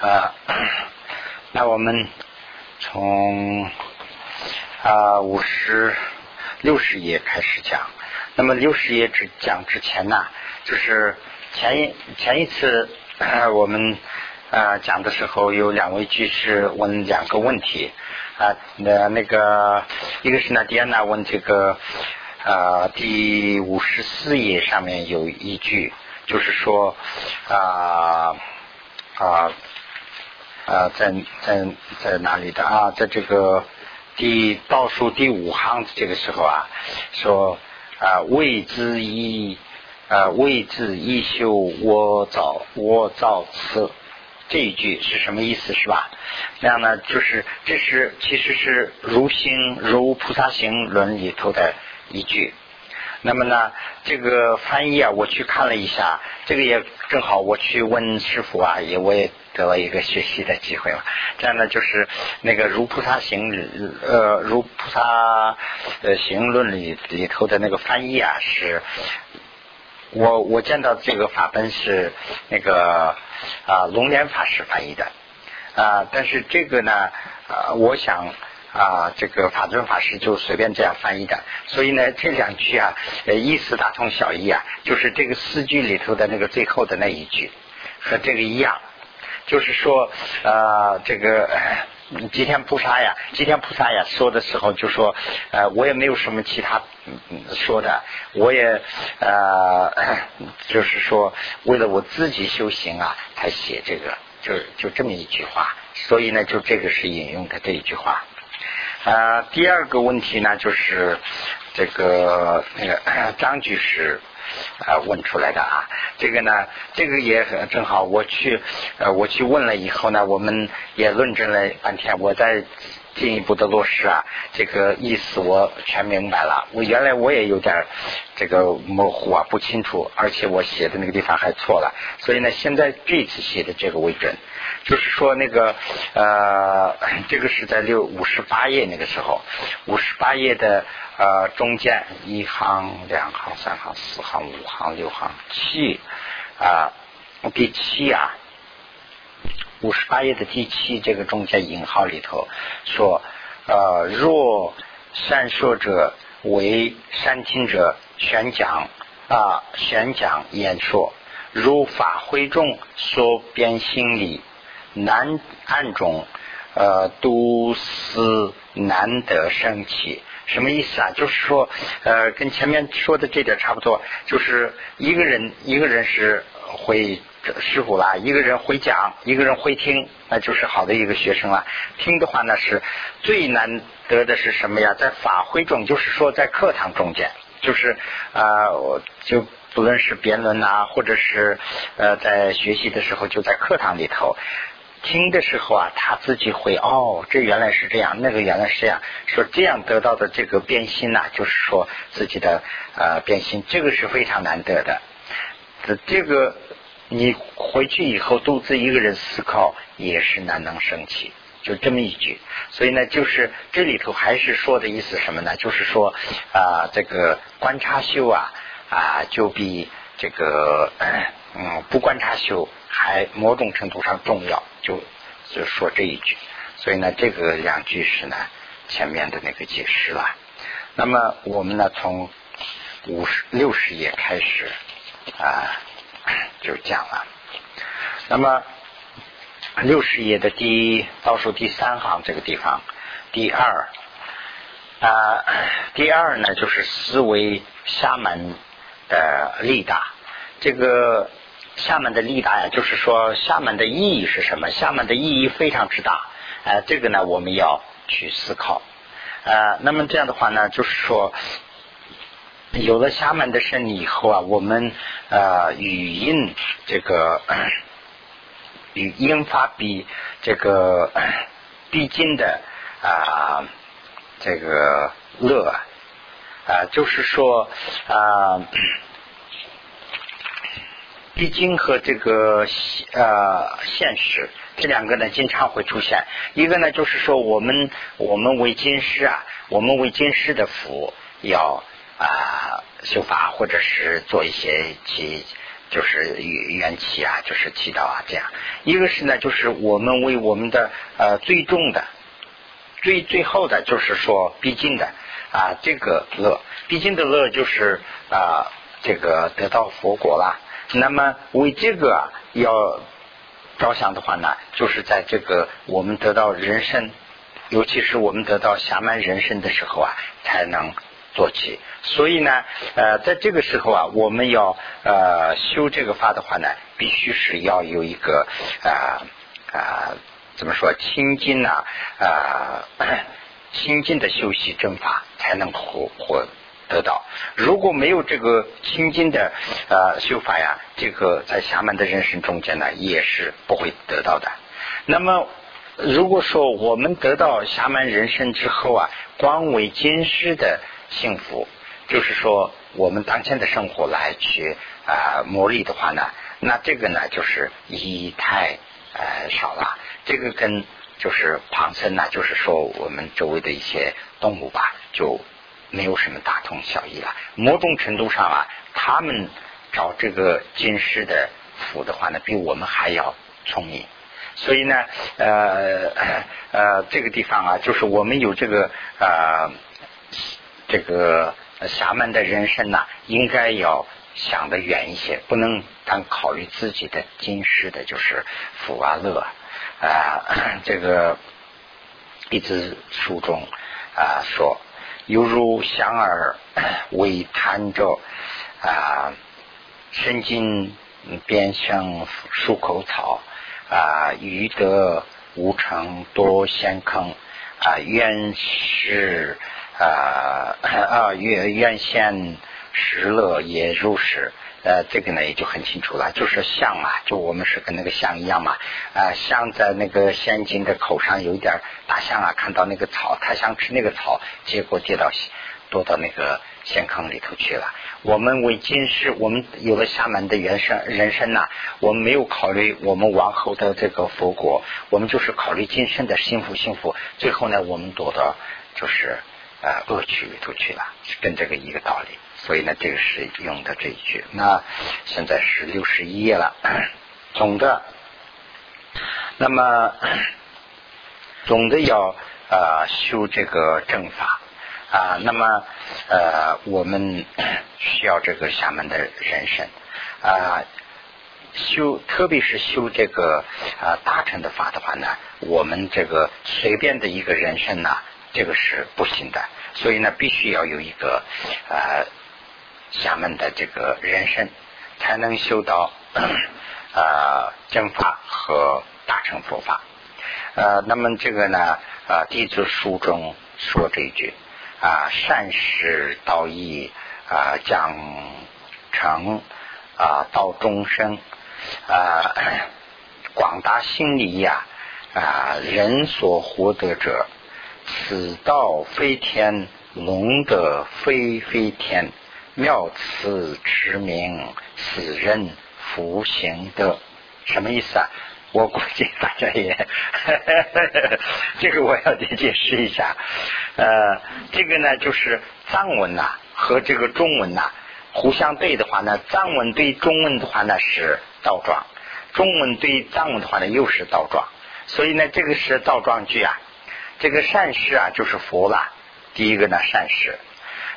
啊，那我们从啊五十六十页开始讲。那么六十页之讲之前呢，就是前一前一次我们啊讲的时候，有两位居士问两个问题啊，那那个一个是呢，迪安娜问这个啊第五十四页上面有一句，就是说啊啊。啊，在在在哪里的啊？在这个第倒数第五行这个时候啊，说啊，未之一啊，未之一修，我造我造此这一句是什么意思？是吧？那样呢，就是这是其实是如心如菩萨行论里头的一句。那么呢，这个翻译啊，我去看了一下，这个也正好我去问师傅啊，也我也得了一个学习的机会嘛。这样呢，就是那个如菩萨行呃如菩萨呃行论里里头的那个翻译啊，是，我我见到这个法本是那个啊龙莲法师翻译的啊，但是这个呢啊，我想。啊，这个法尊法师就随便这样翻译的，所以呢，这两句啊，呃，意思大同小异啊，就是这个四句里头的那个最后的那一句和这个一样，就是说，呃，这个吉天菩萨呀，吉天菩萨呀，说的时候就说，呃，我也没有什么其他嗯说的，我也呃，就是说，为了我自己修行啊，才写这个，就就这么一句话，所以呢，就这个是引用的这一句话。啊，第二个问题呢，就是这个那个张居士啊问出来的啊，这个呢，这个也很正好，我去呃我去问了以后呢，我们也论证了半天，我在进一步的落实啊，这个意思我全明白了。我原来我也有点这个模糊啊，不清楚，而且我写的那个地方还错了，所以呢，现在这次写的这个为准。就是说那个呃，这个是在六五十八页那个时候，五十八页的呃中间一行、两行、三行、四行、五行、六行、七啊，第七啊，五十八页的第七这个中间引号里头说呃，若善说者为善听者宣讲啊，宣讲演说，如法会众所编心理。难暗中，呃，都思难得生起，什么意思啊？就是说，呃，跟前面说的这点差不多，就是一个人，一个人是会师傅啦，一个人会讲，一个人会听，那就是好的一个学生了。听的话呢，是最难得的是什么呀？在法会中，就是说在课堂中间，就是啊，就不论是辩论呐，或者是呃，在学习的时候，就在课堂里头。听的时候啊，他自己会哦，这原来是这样，那个原来是这样，说这样得到的这个变心呐，就是说自己的呃变心，这个是非常难得的。这这个你回去以后独自一个人思考也是难能生起，就这么一句。所以呢，就是这里头还是说的意思什么呢？就是说啊，这个观察修啊啊，就比这个嗯不观察修。还某种程度上重要，就就说这一句，所以呢，这个两句是呢前面的那个解释了。那么我们呢从五十六十页开始啊就讲了。那么六十页的第倒数第三行这个地方，第二啊第二呢就是思维厦门的力大这个。厦门的力大呀，就是说厦门的意义是什么？厦门的意义非常之大，呃，这个呢我们要去思考，呃，那么这样的话呢，就是说有了厦门的胜利以后啊，我们呃语音这个语音发比这个必经的啊这个乐啊，就是说啊。必经和这个呃现实这两个呢，经常会出现。一个呢，就是说我们我们为经师啊，我们为经师的福要啊修法，或者是做一些其就是缘起啊，就是祈祷啊，这样。一个是呢，就是我们为我们的呃最重的、最最后的，就是说必尽的啊这个乐，必尽的乐就是啊这个得到佛果啦。那么为这个要着想的话呢，就是在这个我们得到人生，尤其是我们得到暇满人生的时候啊，才能。做起，所以呢，呃，在这个时候啊，我们要呃修这个法的话呢，必须是要有一个啊啊怎么说清净呐啊 清净的修习正法，才能获获得到。如果没有这个清净的呃修法呀，这个在下面的人生中间呢，也是不会得到的。那么，如果说我们得到下面人生之后啊，光为今世的。幸福，就是说我们当前的生活来去啊磨砺的话呢，那这个呢就是意义太呃少了。这个跟就是旁生呢，就是说我们周围的一些动物吧，就没有什么大同小异了。某种程度上啊，他们找这个今世的福的话呢，比我们还要聪明。所以呢，呃呃，这个地方啊，就是我们有这个啊。这个侠门的人生呐，应该要想得远一些，不能单考虑自己的今世的，就是福啊乐啊。这个一直书中啊说，犹如香儿为贪着啊，身经边生漱口草啊，余得无常多先坑啊，愿是。啊啊，愿愿现实乐也如是。呃，这个呢也就很清楚了，就是象啊，就我们是跟那个象一样嘛。啊，象在那个仙境的口上有一点大象啊，看到那个草，它想吃那个草，结果跌到躲到那个陷坑里头去了。我们为今世，我们有了下面的原生人生呐，我们没有考虑我们往后的这个佛果，我们就是考虑今生的幸福幸福。最后呢，我们躲到就是。啊，恶趣里头去了，跟这个一个道理。所以呢，这个是用的这一句。那现在是六十一页了，总的，那么总的要啊修这个正法啊，那么呃我们 需要这个下面的人生啊修，特别是修这个啊大乘的法的话呢，我们这个随便的一个人生呢。这个是不行的，所以呢，必须要有一个呃下面的这个人生，才能修到呃正法和大乘佛法。呃，那么这个呢，呃，弟子书中说这一句啊，善始道义啊，讲成啊，到终生啊，广大心理呀啊，人所获得者。此道非天，龙德非飞天，妙此之名，此人福行德，什么意思啊？我估计大家也，这个我要得解释一下。呃，这个呢，就是藏文呐和这个中文呐互相对的话呢，藏文对中文的话呢是倒装，中文对藏文的话呢又是倒装，所以呢，这个是倒装句啊。这个善事啊，就是佛了。第一个呢，善事。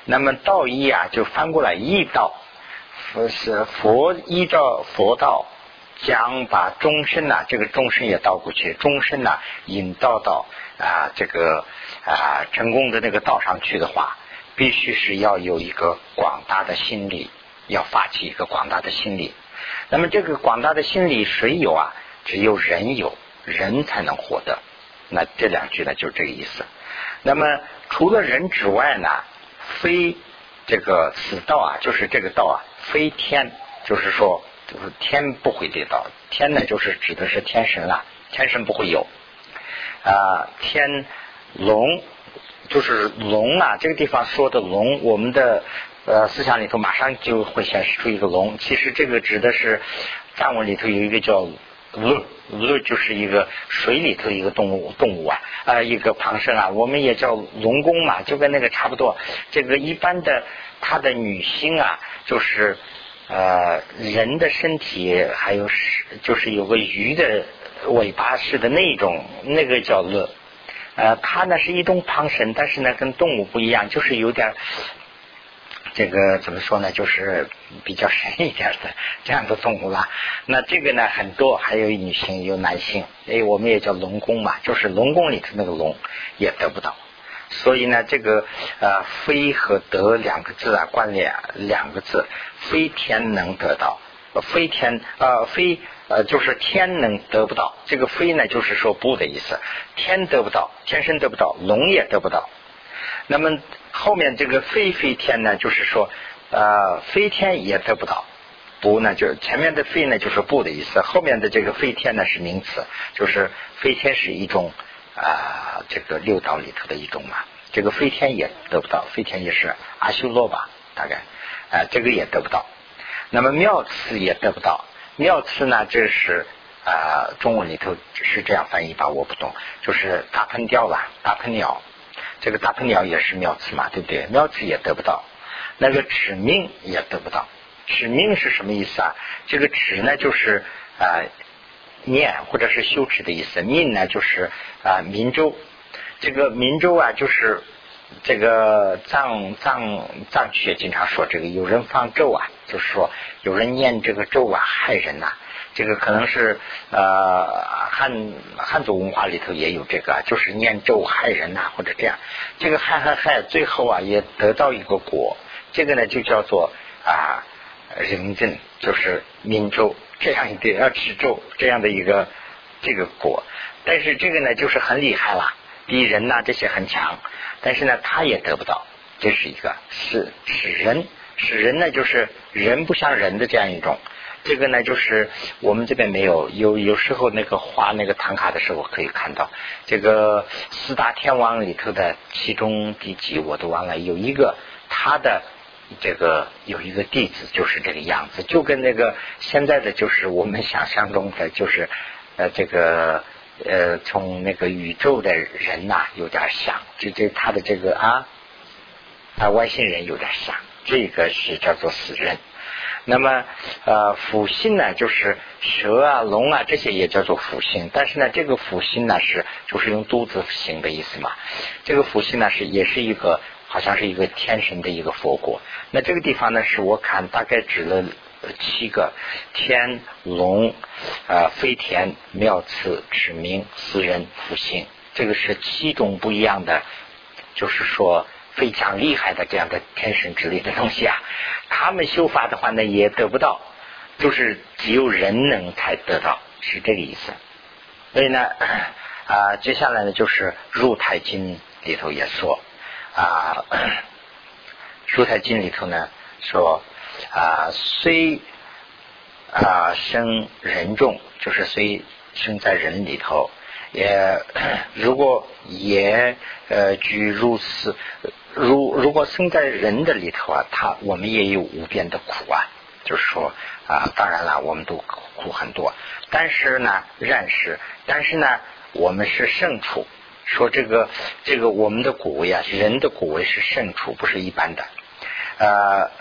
那么道义啊，就翻过来义道。佛是佛依照佛道，将把终身呐，这个终身也倒过去，终身呐引导到啊这个啊成功的那个道上去的话，必须是要有一个广大的心理，要发起一个广大的心理。那么这个广大的心理谁有啊？只有人有，人才能获得。那这两句呢，就是这个意思。那么除了人之外呢，非这个此道啊，就是这个道啊，非天，就是说，就是天不会得到。天呢，就是指的是天神了，天神不会有啊。天龙就是龙啊，这个地方说的龙，我们的呃思想里头马上就会显示出一个龙。其实这个指的是藏文里头有一个叫。鹅，鹅就是一个水里头一个动物，动物啊，啊，一个旁生啊，我们也叫龙宫嘛，就跟那个差不多。这个一般的，它的女星啊，就是呃人的身体还有是就是有个鱼的尾巴似的那种，那个叫乐。呃，它呢是一种旁身，但是呢跟动物不一样，就是有点这个怎么说呢，就是比较深一点的 这样的动物啦。那这个呢很多，还有女性有男性，哎，我们也叫龙宫嘛，就是龙宫里头那个龙也得不到。所以呢，这个呃非和得两个字啊，关联两个字，非天能得到，非天呃非。呃，就是天能得不到，这个非呢，就是说不的意思。天得不到，天生得不到，龙也得不到。那么后面这个非飞天呢，就是说呃，飞天也得不到。不呢，就前面的飞呢，就是不的意思。后面的这个飞天呢是名词，就是飞天是一种啊，这个六道里头的一种嘛。这个飞天也得不到，飞天也是阿修罗吧，大概啊，这个也得不到。那么妙次也得不到。妙词呢？这是啊，中文里头是这样翻译吧？我不懂，就是大喷雕吧，大喷鸟。这个大鹏鸟也是妙词嘛，对不对？妙词也得不到，那个指命也得不到。指命是什么意思啊？这个指呢，就是啊念或者是修持的意思。命呢，就是啊明咒。这个明咒啊，就是这个藏藏藏区也经常说这个有人放咒啊。就是说，有人念这个咒啊，害人呐。这个可能是呃汉汉族文化里头也有这个，就是念咒害人呐，或者这样。这个害害害，最后啊也得到一个果。这个呢就叫做啊人证，就是民咒这样一个要持咒这样的一个这个果。但是这个呢就是很厉害了，比人呐这些很强，但是呢他也得不到。这是一个是使人。使人呢，就是人不像人的这样一种，这个呢，就是我们这边没有，有有时候那个画那个唐卡的时候可以看到，这个四大天王里头的其中第几我都忘了，有一个他的这个有一个弟子就是这个样子，就跟那个现在的就是我们想象中的就是呃这个呃从那个宇宙的人呐有点像，就这他的这个啊啊外星人有点像。这个是叫做死人，那么呃腐心呢，就是蛇啊、龙啊这些也叫做腐心，但是呢，这个腐心呢是就是用肚子形的意思嘛。这个腐心呢是也是一个好像是一个天神的一个佛国。那这个地方呢，是我看大概指了七个天龙啊飞田妙次指明死人腐心，这个是七种不一样的，就是说。非常厉害的这样的天神之类的东西啊，他们修法的话呢，也得不到，就是只有人能才得到，是这个意思。所以呢，啊，接下来呢就是入太经里头也说啊，入太经里头呢说啊，虽啊生人众，就是虽生在人里头，也 如果也呃居如此。如如果生在人的里头啊，他我们也有无边的苦啊，就是说啊，当然了，我们都苦很多，但是呢，认识，但是呢，我们是胜处。说这个这个我们的果位啊，人的果位是胜处，不是一般的。呃，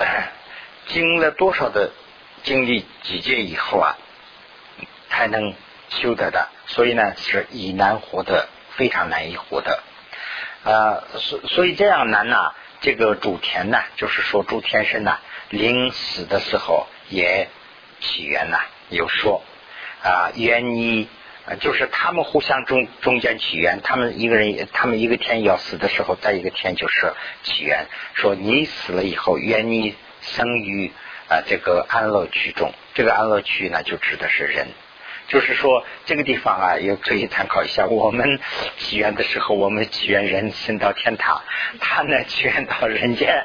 经了多少的经历几劫以后啊，才能修得的，所以呢，是以难活的，非常难以活的。呃，所所以这样难呢？这个主田呢，就是说主天神呢，临死的时候也起源呐，有说啊，原一就是他们互相中中间起源，他们一个人，他们一个天要死的时候，再一个天就是起源，说你死了以后，愿你生于啊这个安乐区中，这个安乐区呢，就指的是人。就是说，这个地方啊，也可以参考一下。我们起源的时候，我们起源人先到天堂，他呢起源到人间，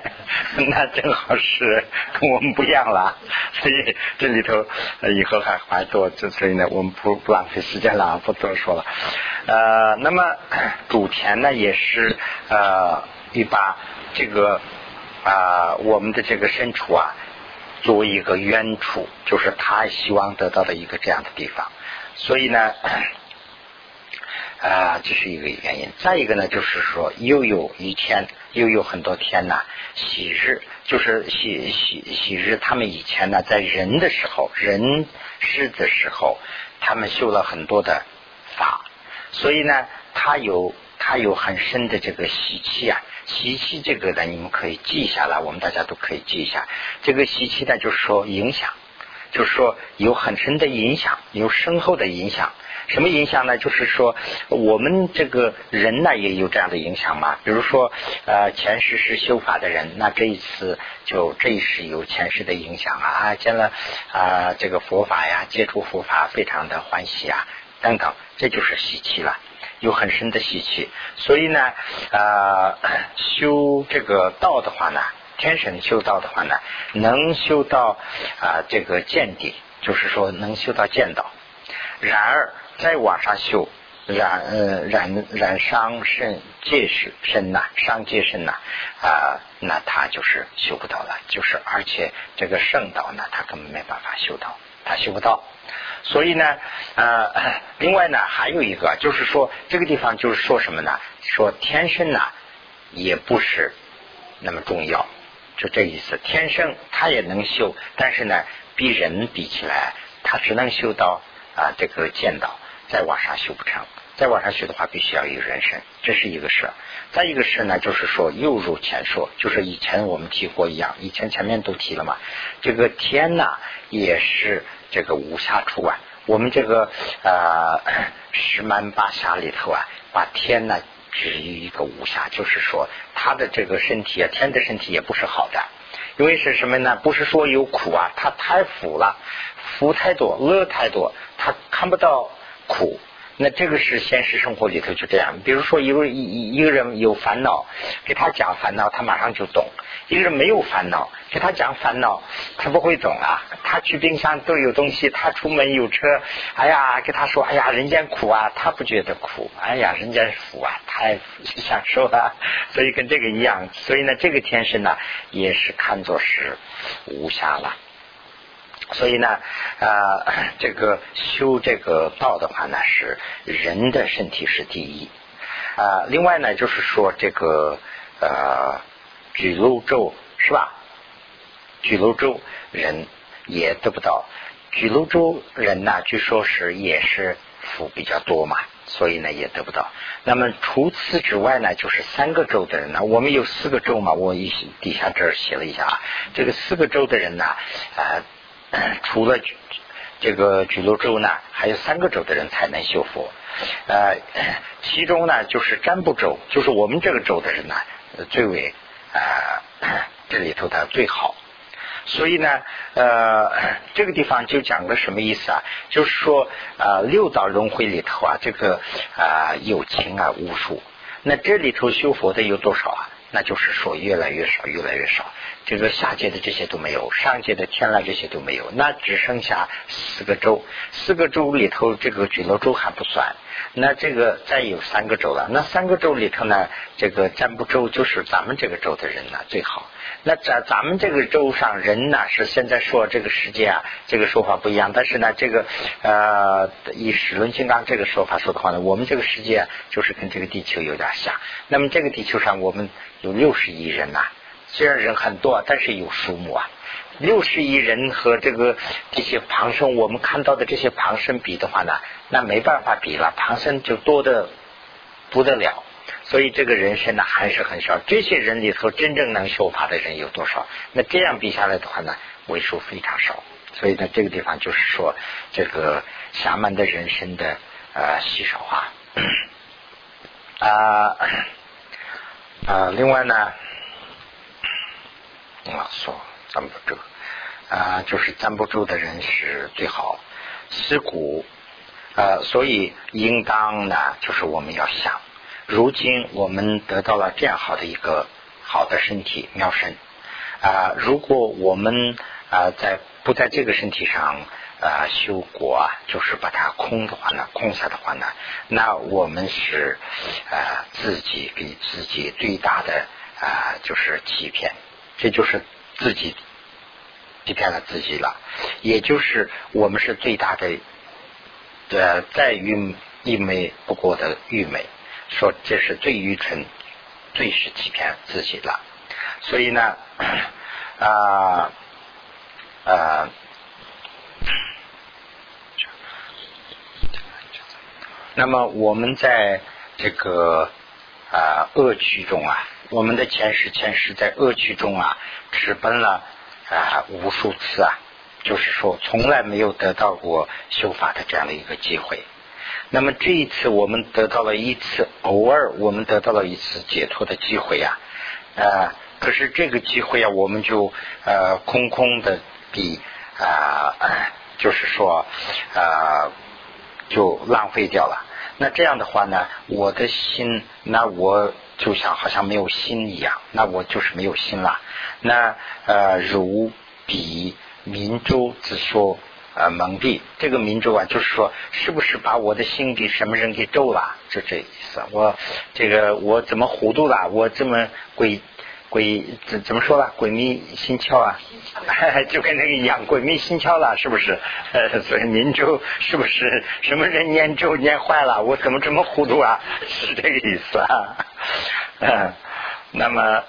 那正好是跟我们不一样了。所以这里头以后还还多，所以呢，我们不不浪费时间了，不多说了。呃，那么主田呢，也是呃，你把这个啊，我们的这个身处啊。作为一个冤处，就是他希望得到的一个这样的地方，所以呢，啊，这是一个原因。再一个呢，就是说又有一天，又有很多天呐，喜日就是喜喜喜日。他们以前呢，在人的时候，人世的时候，他们修了很多的法，所以呢，他有他有很深的这个习气啊。习气这个呢，你们可以记下来，我们大家都可以记一下。这个习气呢，就是说影响，就是说有很深的影响，有深厚的影响。什么影响呢？就是说，我们这个人呢也有这样的影响嘛。比如说，呃，前世是修法的人，那这一次就这一世有前世的影响啊，见了啊这个佛法呀，接触佛法非常的欢喜啊，等等，这就是习气了，有很深的习气。所以呢，啊，修这个道的话呢，天神修道的话呢，能修到啊这个见地，就是说能修到见道。然而。再往上修，染呃染染伤肾戒是肾呐，伤戒肾呐啊，那他就是修不到了，就是而且这个圣道呢，他根本没办法修到，他修不到。所以呢，呃，另外呢，还有一个就是说，这个地方就是说什么呢？说天生呢，也不是那么重要，就这意思。天生他也能修，但是呢，比人比起来，他只能修到啊这个剑道。再往上修不成，再往上学的话，必须要有人身，这是一个事。再一个事呢，就是说又如前说，就是以前我们提过一样，以前前面都提了嘛。这个天呐，也是这个无暇处啊。我们这个呃十蛮八侠里头啊，把天呢置于一个无暇，就是说他的这个身体啊，天的身体也不是好的，因为是什么呢？不是说有苦啊，他太福了，福太多，恶太多，他看不到。苦，那这个是现实生活里头就这样。比如说，一个一一个人有烦恼，给他讲烦恼，他马上就懂；一个人没有烦恼，给他讲烦恼，他不会懂啊。他去冰箱都有东西，他出门有车，哎呀，给他说，哎呀，人间苦啊，他不觉得苦，哎呀，人间福啊，太享受了。所以跟这个一样，所以呢，这个天生呢，也是看作是无暇了。所以呢，啊，这个修这个道的话呢，是人的身体是第一啊。另外呢，就是说这个呃，举楼咒是吧？举楼咒人也得不到，举楼咒人呢，据说是也是福比较多嘛，所以呢也得不到。那么除此之外呢，就是三个州的人呢，我们有四个州嘛，我一底下这儿写了一下啊，这个四个州的人呢，啊。除了这个居罗州呢，还有三个州的人才能修佛。呃，其中呢，就是占卜州，就是我们这个州的人呢，最为呃这里头的最好。所以呢，呃，这个地方就讲个什么意思啊？就是说，呃，六道轮回里头啊，这个啊有情啊无数。那这里头修佛的有多少啊？那就是说越来越少，越来越少。这个下界的这些都没有，上界的天籁这些都没有，那只剩下四个州，四个州里头这个举罗州还不算，那这个再有三个州了，那三个州里头呢，这个占卜州就是咱们这个州的人呢最好。那咱咱们这个州上人呢是现在说这个世界啊，这个说法不一样，但是呢这个呃以史论金刚这个说法说的话呢，我们这个世界就是跟这个地球有点像。那么这个地球上我们有六十亿人呐。虽然人很多，但是有数目啊。六十亿人和这个这些旁生，我们看到的这些旁生比的话呢，那没办法比了。旁生就多的不得了，所以这个人生呢还是很少。这些人里头真正能修法的人有多少？那这样比下来的话呢，为数非常少。所以呢，这个地方就是说，这个侠满的人生的呃稀少啊啊啊，另外呢。啊，说咱们不住啊，就是站不住的人是最好尸骨呃，所以应当呢，就是我们要想，如今我们得到了这样好的一个好的身体妙身啊，如果我们啊在不在这个身体上啊修果啊，就是把它空的话呢，空下的话呢，那我们是啊自己给自己最大的啊就是欺骗。这就是自己欺骗了自己了，也就是我们是最大的，呃，在于一枚不过的愚昧，说这是最愚蠢、最是欺骗自己了。所以呢，啊啊，那么我们在这个啊恶趣中啊，我们的前世前世在恶趣中啊，直奔了啊无数次啊。就是说，从来没有得到过修法的这样的一个机会。那么这一次，我们得到了一次，偶尔我们得到了一次解脱的机会呀。呃，可是这个机会啊，我们就呃空空的比啊，就是说啊，就浪费掉了。那这样的话呢，我的心，那我就像好像没有心一样，那我就是没有心了。那呃，如彼。明珠之说，呃，蒙蔽这个明珠啊，就是说，是不是把我的心给什么人给咒了？就这意思。我这个我怎么糊涂了？我这么鬼鬼怎怎么说了？鬼迷心窍啊，就跟那个一样，鬼迷心窍了，是不是？所以明州是不是什么人念咒念坏了？我怎么这么糊涂啊？是这个意思啊。嗯，那么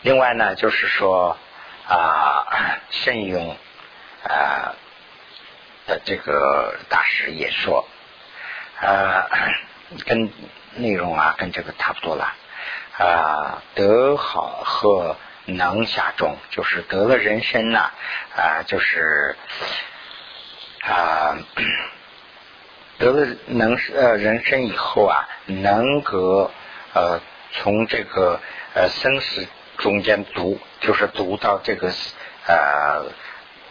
另外呢，就是说。啊，慎用啊的这个大师也说，啊，跟内容啊跟这个差不多了啊，得好和能下中，就是得了人身呐啊，就是啊得了能呃人身以后啊，能够呃从这个呃生死。中间读就是读到这个呃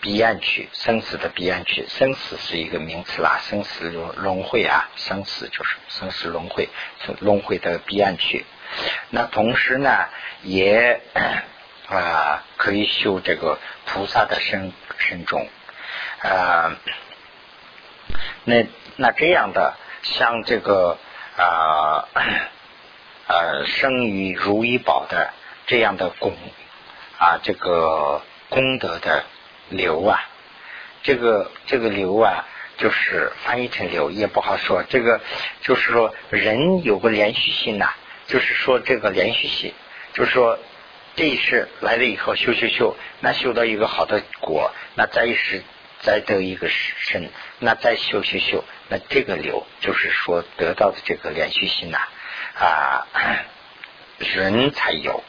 彼岸去，生死的彼岸去，生死是一个名词啦，生死轮轮回啊，生死就是生死轮回，轮回的彼岸去。那同时呢，也啊可以修这个菩萨的身身中啊。那那这样的像这个啊呃生于如意宝的。这样的功啊，这个功德的流啊，这个这个流啊，就是翻译成流也不好说。这个就是说，人有个连续性呐，就是说这个连续性，就是说这一世来了以后修修修，那修到一个好的果，那再一世再得一个身，那再修修修，那这个流就是说得到的这个连续性呐啊，人才有。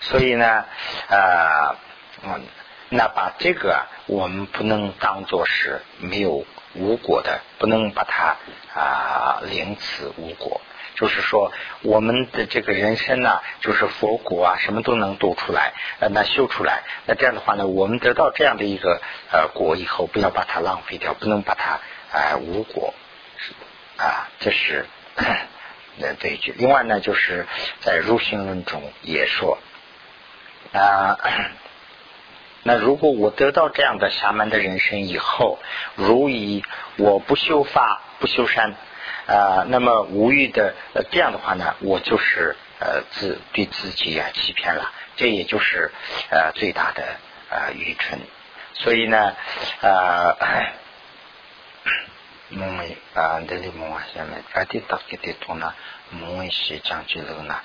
所以呢，呃，那把这个我们不能当做是没有无果的，不能把它啊凌此无果。就是说，我们的这个人生呢，就是佛果啊，什么都能度出来，呃那修出来。那这样的话呢，我们得到这样的一个呃果以后，不要把它浪费掉，不能把它啊无果。啊，这是 那这一句。另外呢，就是在入心论中也说。啊，那如果我得到这样的侠门的人生以后，如以我不修法不修善啊，那么无欲的这样的话呢，我就是呃自对自己啊欺骗了，这也就是呃最大的呃愚蠢。所以呢，呃，梦啊，这里梦啊，下面阿弟打给的多呢。梦一些讲这个呢，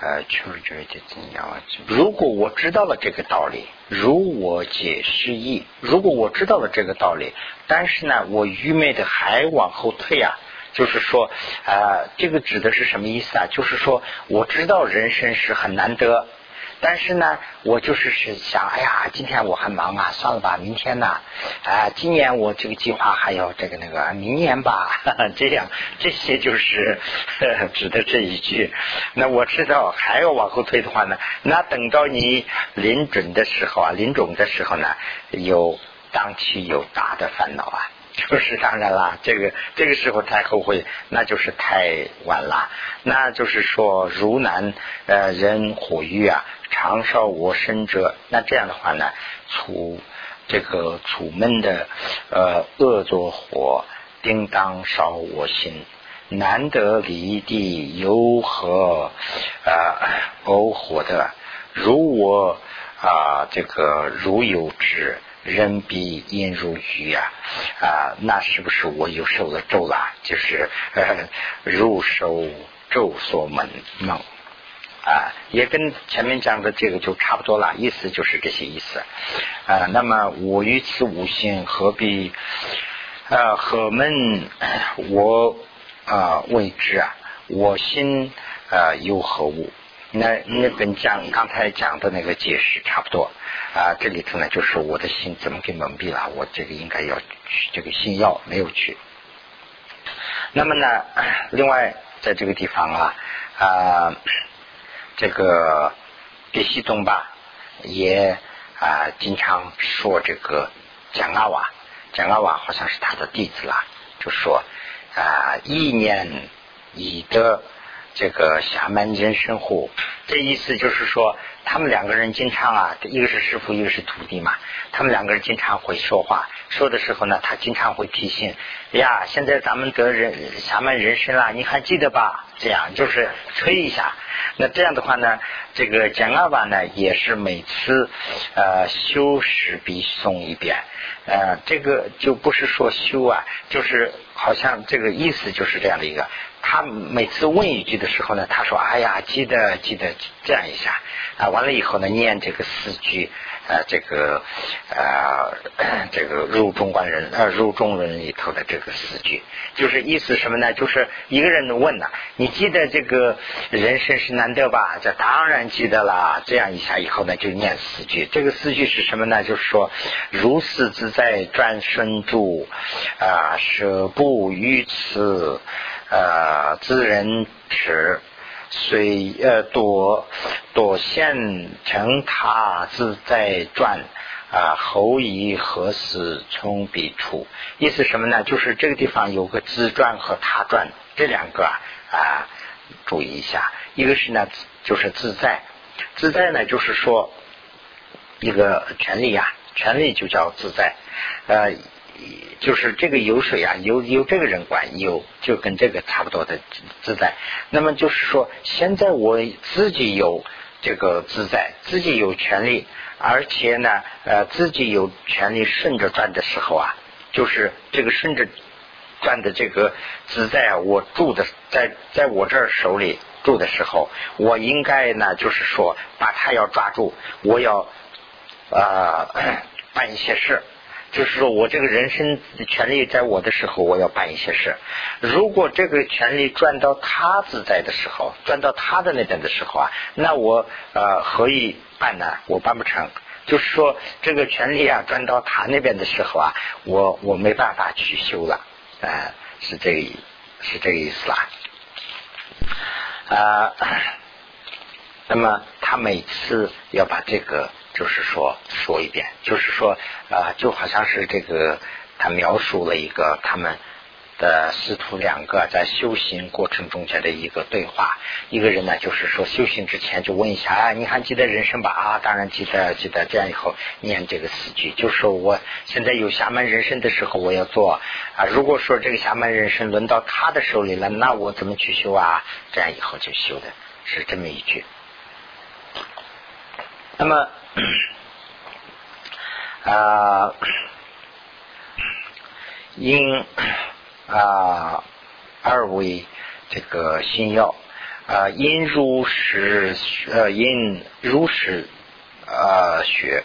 呃，确觉得怎样？如果我知道了这个道理，如我解释义，如果我知道了这个道理，但是呢，我愚昧的还往后退啊，就是说，啊，这个指的是什么意思啊？就是说，我知道人生是很难得。但是呢，我就是是想，哎呀，今天我很忙啊，算了吧，明天呢，啊，今年我这个计划还有这个那个，明年吧，这样，这些就是 指的这一句。那我知道还要往后推的话呢，那等到你临准的时候啊，临终的时候呢，有当期有大的烦恼啊。就是当然啦，这个这个时候太后悔，那就是太晚了。那就是说，如难呃人火欲啊，长烧我身者。那这样的话呢，楚这个楚闷的呃恶作火，叮当烧我心。难得离地有何呃偶火的？如我啊这个如有之人比阴如鱼啊啊，那是不是我又受了咒了？就是入受咒所蒙蒙啊，也跟前面讲的这个就差不多了，意思就是这些意思啊。那么我于此无心，何必啊？何门我啊未知啊？我心啊有何物？那那跟讲刚才讲的那个解释差不多啊，这里头呢就是我的心怎么给蒙蔽了？我这个应该要去这个心药没有去。那么呢，另外在这个地方啊啊，这个别西东吧也啊经常说这个蒋阿瓦，蒋阿瓦好像是他的弟子啦，就说啊一年以的。这个侠门人生户，这意思就是说，他们两个人经常啊，一个是师傅，一个是徒弟嘛。他们两个人经常会说话，说的时候呢，他经常会提醒：呀，现在咱们得人侠门人生了，你还记得吧？这样就是吹一下。那这样的话呢，这个讲阿巴呢，也是每次呃修时必诵一遍。呃，这个就不是说修啊，就是好像这个意思就是这样的一个。他每次问一句的时候呢，他说：“哎呀，记得记得这样一下啊。”完了以后呢，念这个四句，呃，这个呃，这个入中观人呃入中人里头的这个四句，就是意思什么呢？就是一个人问呢，你记得这个人生是难得吧？这当然记得啦。这样一下以后呢，就念四句。这个四句是什么呢？就是说，如是自在转身住啊，舍不于此。呃自人持虽呃多多现成他自在转啊，后以何时从彼处？意思什么呢？就是这个地方有个自转和他转这两个啊，注意一下。一个是呢，就是自在，自在呢，就是说一个权利呀，权利就叫自在，呃。就是这个有水啊，由由这个人管，有就跟这个差不多的自在。那么就是说，现在我自己有这个自在，自己有权利，而且呢，呃，自己有权利顺着转的时候啊，就是这个顺着转的这个自在啊，我住的在在我这儿手里住的时候，我应该呢，就是说把它要抓住，我要啊办一些事。就是说我这个人生权利在我的时候，我要办一些事。如果这个权利转到他自在的时候，转到他的那边的时候啊，那我呃何以办呢？我办不成。就是说这个权利啊转到他那边的时候啊，我我没办法去修了。啊，是这个意是这个意思啦。啊，那么他每次要把这个。就是说说一遍，就是说啊，就好像是这个他描述了一个他们的师徒两个在修行过程中间的一个对话。一个人呢，就是说修行之前就问一下啊，你还记得人生吧？啊，当然记得，记得。这样以后念这个四句，就说我现在有侠门人生的时候，我要做啊。如果说这个侠门人生轮到他的手里了，那我怎么去修啊？这样以后就修的是这么一句。那么。啊，因啊二位这个心药啊，因如实呃因如实啊学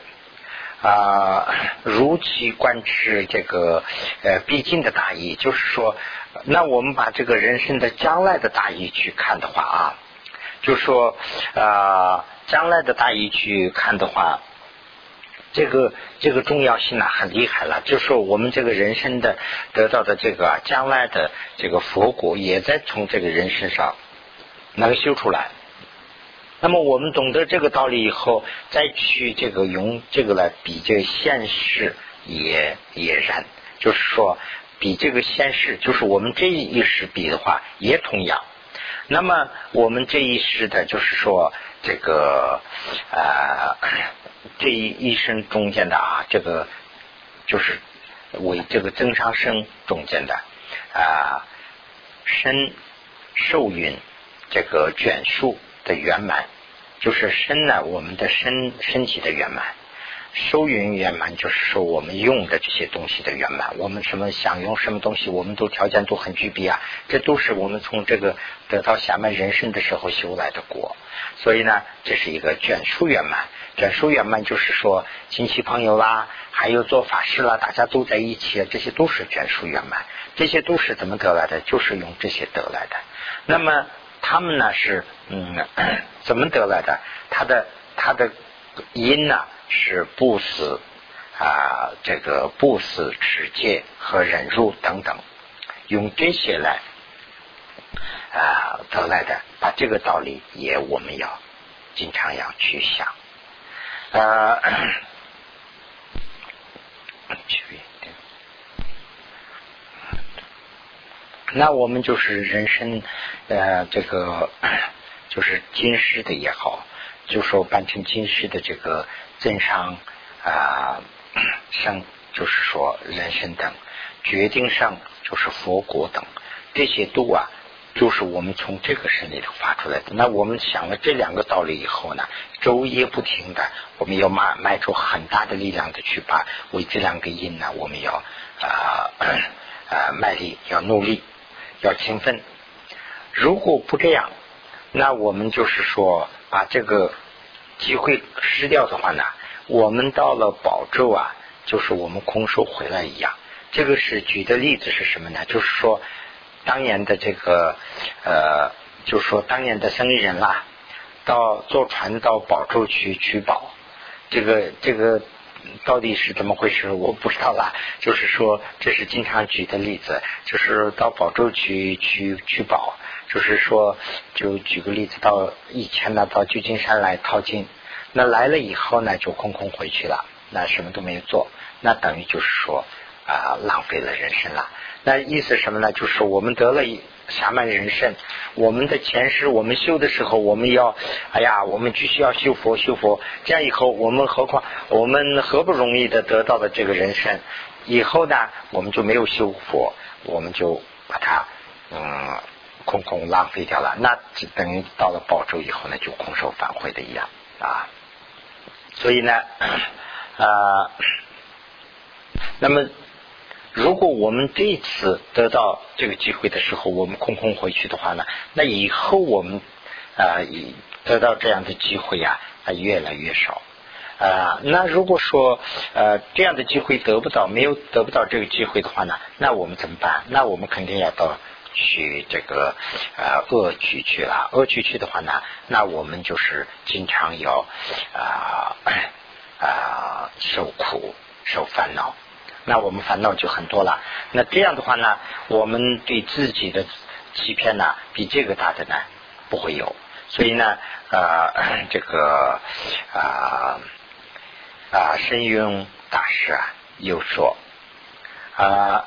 啊如其观之这个呃必经的大义，就是说，那我们把这个人生的将来的大义去看的话啊，就说啊。将来的大义去看的话，这个这个重要性呢很厉害了。就说我们这个人生的得到的这个将来的这个佛果，也在从这个人身上能修出来。那么我们懂得这个道理以后，再去这个用这个来比这现实，也也然。就是说，比这个现实，就是我们这一世比的话，也同样。那么我们这一世的，就是说。这个啊，这一一生中间的啊，这个就是为这个增上生中间的啊身受孕这个卷数的圆满，就是身呢，我们的身身体的圆满。收云圆满就是说我们用的这些东西的圆满，我们什么想用什么东西，我们都条件都很具备啊，这都是我们从这个得到下面人生的时候修来的果。所以呢，这是一个卷书圆满。卷书圆满就是说亲戚朋友啦，还有做法事啦，大家都在一起，这些都是卷书圆满。这些都是怎么得来的？就是用这些得来的。那么他们呢是嗯 怎么得来的？他的他的因呢是不死啊，这个不死持戒和忍辱等等，用这些来啊得来的。把这个道理也我们要经常要去想啊。那我们就是人生，呃，这个 就是今世的也好，就说办成今世的这个增上啊生，就是说人生等决定上就是佛国等这些都啊，就是我们从这个身里头发出来的。那我们想了这两个道理以后呢，昼夜不停的，我们要迈迈出很大的力量的去把为这两个因呢，我们要啊啊卖力，要努力。要勤奋，如果不这样，那我们就是说把这个机会失掉的话呢，我们到了宝州啊，就是我们空手回来一样。这个是举的例子是什么呢？就是说当年的这个呃，就是说当年的生意人啦，到坐船到宝州去取宝，这个这个。到底是怎么回事？我不知道啦。就是说，这是经常举的例子，就是到宝州去取取宝。就是说，就举个例子，到以前呢，到旧金山来淘金，那来了以后呢，就空空回去了，那什么都没有做，那等于就是说啊，浪费了人生了。那意思什么呢？就是我们得了一。侠满人生，我们的前世，我们修的时候，我们要，哎呀，我们必须要修佛，修佛。这样以后，我们何况我们何不容易的得到的这个人生，以后呢，我们就没有修佛，我们就把它嗯空空浪费掉了。那就等于到了宝州以后呢，就空手返回的一样啊。所以呢，啊，那么。如果我们这次得到这个机会的时候，我们空空回去的话呢，那以后我们啊得到这样的机会呀，啊越来越少啊。那如果说呃这样的机会得不到，没有得不到这个机会的话呢，那我们怎么办？那我们肯定要到去这个呃恶趣去了。恶趣去的话呢，那我们就是经常要啊啊受苦受烦恼。那我们烦恼就很多了。那这样的话呢，我们对自己的欺骗呢，比这个大的呢不会有。所以呢，呃，这个啊啊，深云大师啊，又说啊，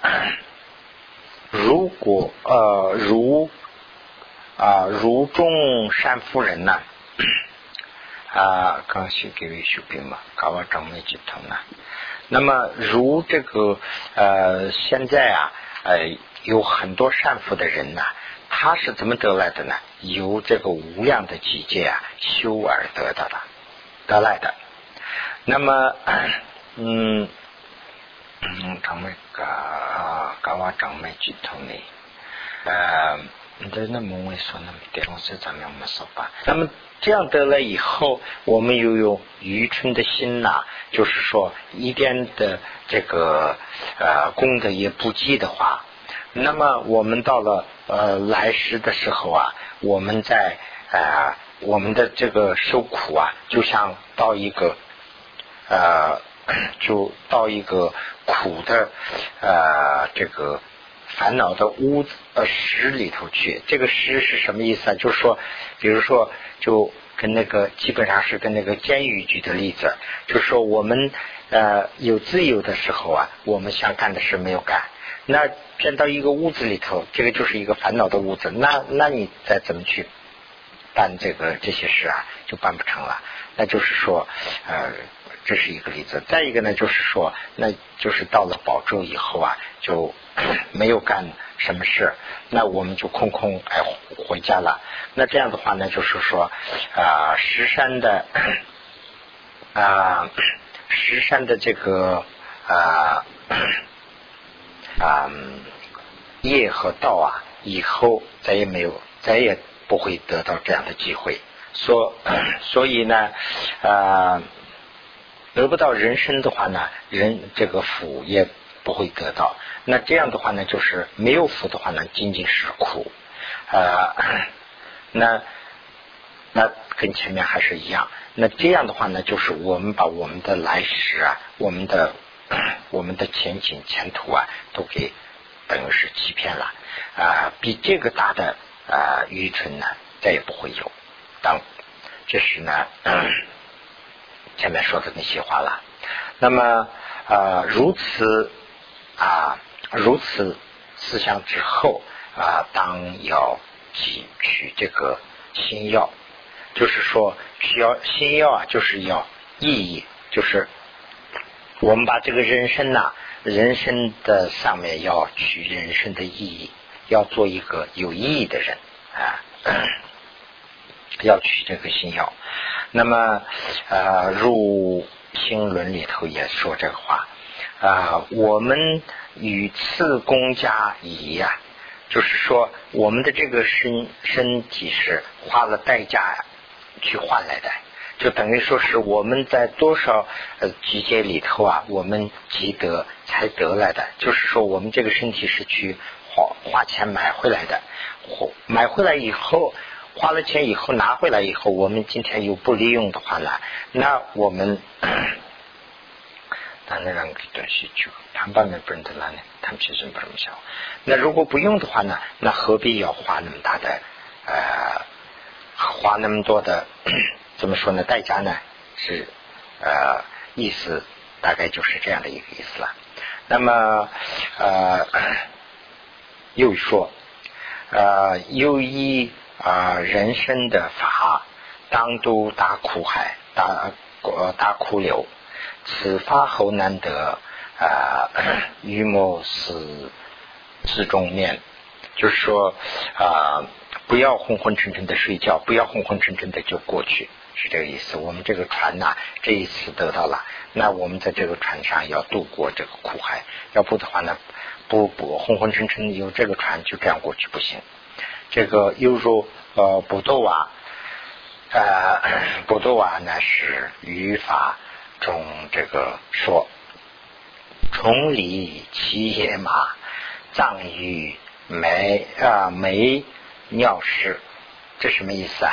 如果呃如啊如中善夫人呢 啊，刚写给位修兵嘛，搞我整没几层啊。那么，如这个呃，现在啊，呃，有很多善福的人呐，他是怎么得来的呢？由这个无量的几界啊，修而得到的，得来的。那么，嗯，嗯，长眉个，搞我长眉举头呢？呃，你在那门外说那么点，我是怎么样没说吧？那么。这样得了以后，我们又有愚蠢的心呐，就是说一点的这个呃功德也不积的话，那么我们到了呃来世的时候啊，我们在呃我们的这个受苦啊，就像到一个呃 就到一个苦的呃这个烦恼的屋子呃室里头去。这个室是什么意思啊？就是说，比如说。就跟那个基本上是跟那个监狱举的例子，就是说我们呃有自由的时候啊，我们想干的事没有干，那变到一个屋子里头，这个就是一个烦恼的屋子，那那你再怎么去办这个这些事啊，就办不成了。那就是说呃这是一个例子，再一个呢就是说，那就是到了宝州以后啊，就 没有干。什么事？那我们就空空哎回家了。那这样的话呢，就是说啊，石山的 啊石山的这个啊 啊业和道啊，以后再也没有，再也不会得到这样的机会。所所以呢，啊，得不到人生的话呢，人这个福也不会得到。那这样的话呢，就是没有福的话呢，仅仅是苦啊。那那跟前面还是一样。那这样的话呢，就是我们把我们的来时啊，我们的 我们的前景前途啊，都给等于是欺骗了啊。比这个大的啊愚蠢呢，再也不会有。当这时呢，前面说的那些话了。那么啊，如此啊，如此思想之后啊，当要汲取这个新药。就是说，需要新药啊，就是要意义，就是我们把这个人生呐，人生的上面要取人生的意义，要做一个有意义的人啊，要取这个新药。那么，呃，入心论里头也说这个话啊，我们与次公家一样，就是说，我们的这个身身体是花了代价。去换来的，就等于说是我们在多少呃集结里头啊，我们积得才得来的。就是说，我们这个身体是去花花钱买回来的，买回来以后花了钱以后拿回来以后，我们今天又不利用的话呢，那我们 那那让东西就他们那不认得了呢，他们其实不这么想。那如果不用的话呢，那何必要花那么大的呃？花那么多的 怎么说呢？代价呢？是呃，意思大概就是这样的一个意思了。那么呃，又说呃，又一啊，人生的法当都大苦海，大大苦流，此法后难得啊，于某死之中念，就是说啊。不要昏昏沉沉的睡觉，不要昏昏沉沉的就过去，是这个意思。我们这个船呐，这一次得到了，那我们在这个船上要渡过这个苦海，要不的话呢，不不昏昏沉沉的有这个船就这样过去不行。这个犹如呃不斗啊，呃 不斗啊，那是语法中这个说，崇礼骑野马，葬于梅啊梅。尿湿，这什么意思啊？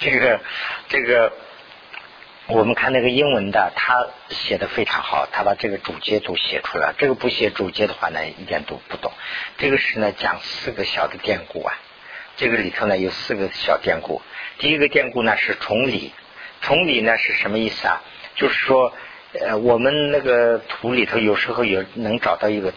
这 个这个，我们看那个英文的，他写的非常好，他把这个主节都写出来。这个不写主节的话呢，一点都不懂。这个是呢讲四个小的典故啊，这个里头呢有四个小典故。第一个典故呢是崇礼，崇礼呢是什么意思啊？就是说，呃，我们那个土里头有时候有能找到一个。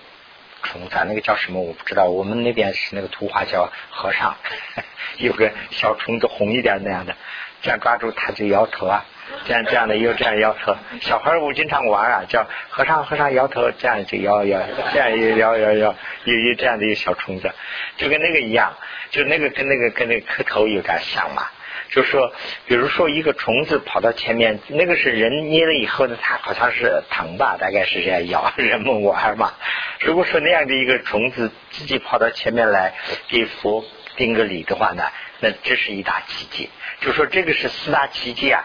虫子，那个叫什么我不知道。我们那边是那个图画叫和尚，有个小虫子红一点那样的，这样抓住它就摇头啊，这样这样的又这样摇头。小孩儿我经常玩啊，叫和尚和尚摇头，这样就摇摇，这样一摇摇摇，有有这样的一个小虫子，就跟那个一样，就那个跟那个跟那个磕头有点像嘛。就说，比如说一个虫子跑到前面，那个是人捏了以后呢，它好像是疼吧，大概是这样咬人们玩嘛。如果说那样的一个虫子自己跑到前面来给佛顶个礼的话呢，那这是一大奇迹。就说这个是四大奇迹啊。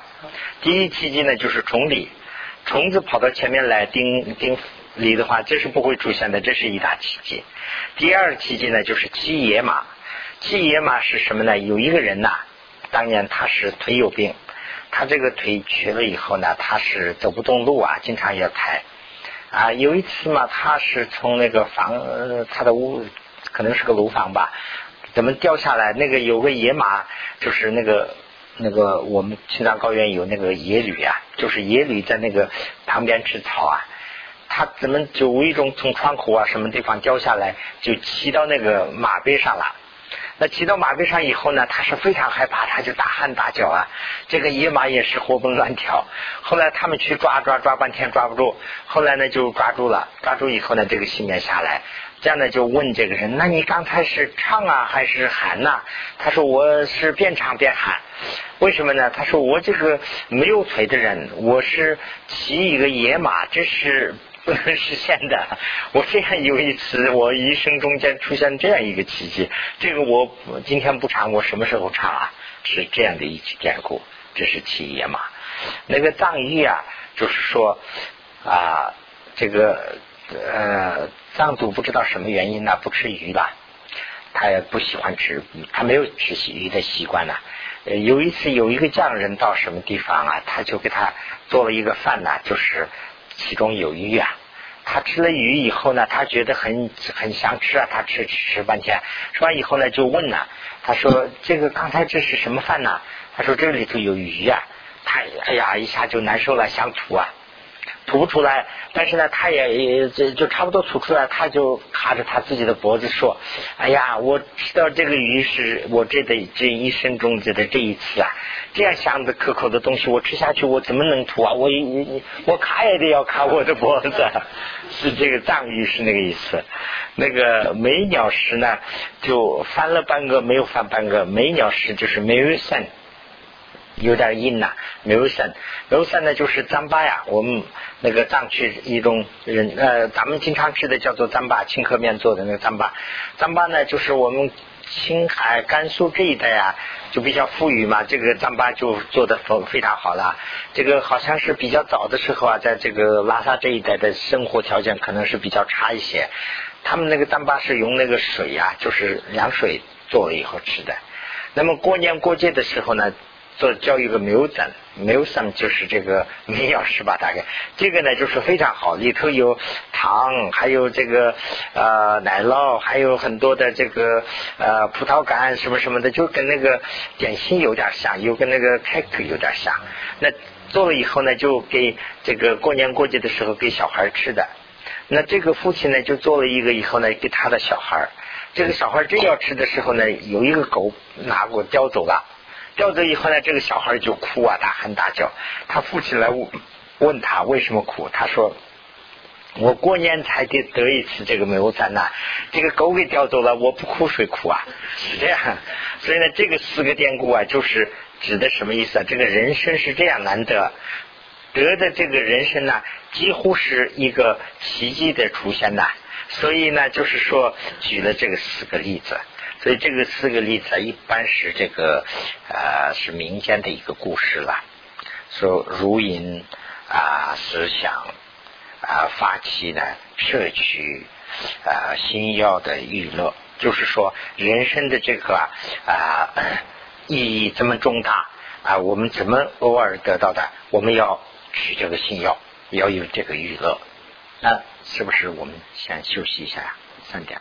第一奇迹呢就是崇礼，虫子跑到前面来叮叮礼的话，这是不会出现的，这是一大奇迹。第二奇迹呢就是骑野马，骑野马是什么呢？有一个人呐。当年他是腿有病，他这个腿瘸了以后呢，他是走不动路啊，经常要抬啊。有一次嘛，他是从那个房，他的屋可能是个楼房吧，怎么掉下来？那个有个野马，就是那个那个我们青藏高原有那个野驴啊，就是野驴在那个旁边吃草啊，他怎么就无意中从窗口啊什么地方掉下来，就骑到那个马背上了。那骑到马背上以后呢，他是非常害怕，他就大喊大叫啊。这个野马也是活蹦乱跳。后来他们去抓抓抓半天抓不住，后来呢就抓住了，抓住以后呢，这个信念下来，这样呢就问这个人，那你刚才是唱啊还是喊呐？他说我是边唱边喊，为什么呢？他说我这个没有腿的人，我是骑一个野马，这是 不能实现的。我这样有一次，我一生中间出现这样一个奇迹，这个我今天不唱，我什么时候唱啊？是这样的一起典故，这是骑野马。那个藏语啊，就是说啊，这个呃，藏族不知道什么原因呢，不吃鱼了，他也不喜欢吃，他没有吃鱼的习惯呢。有一次有一个匠人到什么地方啊，他就给他做了一个饭呢，就是其中有鱼啊。他吃了鱼以后呢，他觉得很很想吃啊，他吃吃半天，吃完以后呢，就问呢，他说这个刚才这是什么饭呢？他说这里头有鱼啊。他哎呀，一下就难受了，想吐啊，吐不出来。但是呢，他也也就差不多吐出来，他就卡着他自己的脖子说：“哎呀，我吃到这个鱼是我这的这一生中这的这一次啊，这样香的可口的东西，我吃下去我怎么能吐啊？我我卡也得要卡我的脖子。”是这个藏语是那个意思。那个美鸟石呢，就翻了半个，没有翻半个。美鸟石就是没有散。有点硬呐，没有散，没有散呢就是糌粑呀。我们那个藏区一种人呃，咱们经常吃的叫做糌粑，青稞面做的那个糌粑。糌粑呢，就是我们青海、甘肃这一带啊，就比较富裕嘛，这个糌粑就做的非非常好了。这个好像是比较早的时候啊，在这个拉萨这一带的生活条件可能是比较差一些，他们那个糌粑是用那个水呀，就是凉水做了以后吃的。那么过年过节的时候呢？做叫一个牛赞，牛赞就是这个民谣是吧？大概这个呢就是非常好，里头有糖，还有这个呃奶酪，还有很多的这个呃葡萄干什么什么的，就跟那个点心有点像，又跟那个 cake 有点像。那做了以后呢，就给这个过年过节的时候给小孩吃的。那这个父亲呢，就做了一个以后呢，给他的小孩。这个小孩真要吃的时候呢，有一个狗拿过叼走了。叼走以后呢，这个小孩就哭啊，大喊大叫。他父亲来问问他为什么哭，他说：“我过年才得得一次这个没有赞呐，这个狗给叼走了，我不哭谁哭啊？”是这样。所以呢，这个四个典故啊，就是指的什么意思啊？这个人生是这样难得，得的这个人生呢，几乎是一个奇迹的出现呐。所以呢，就是说举了这个四个例子。所以这个四个例子一般是这个呃是民间的一个故事了，说如因啊思想啊发起呢摄取啊新药的娱乐，就是说人生的这个啊意义这么重大啊，我们怎么偶尔得到的？我们要取这个新药，要有这个娱乐，那是不是我们先休息一下呀？三点。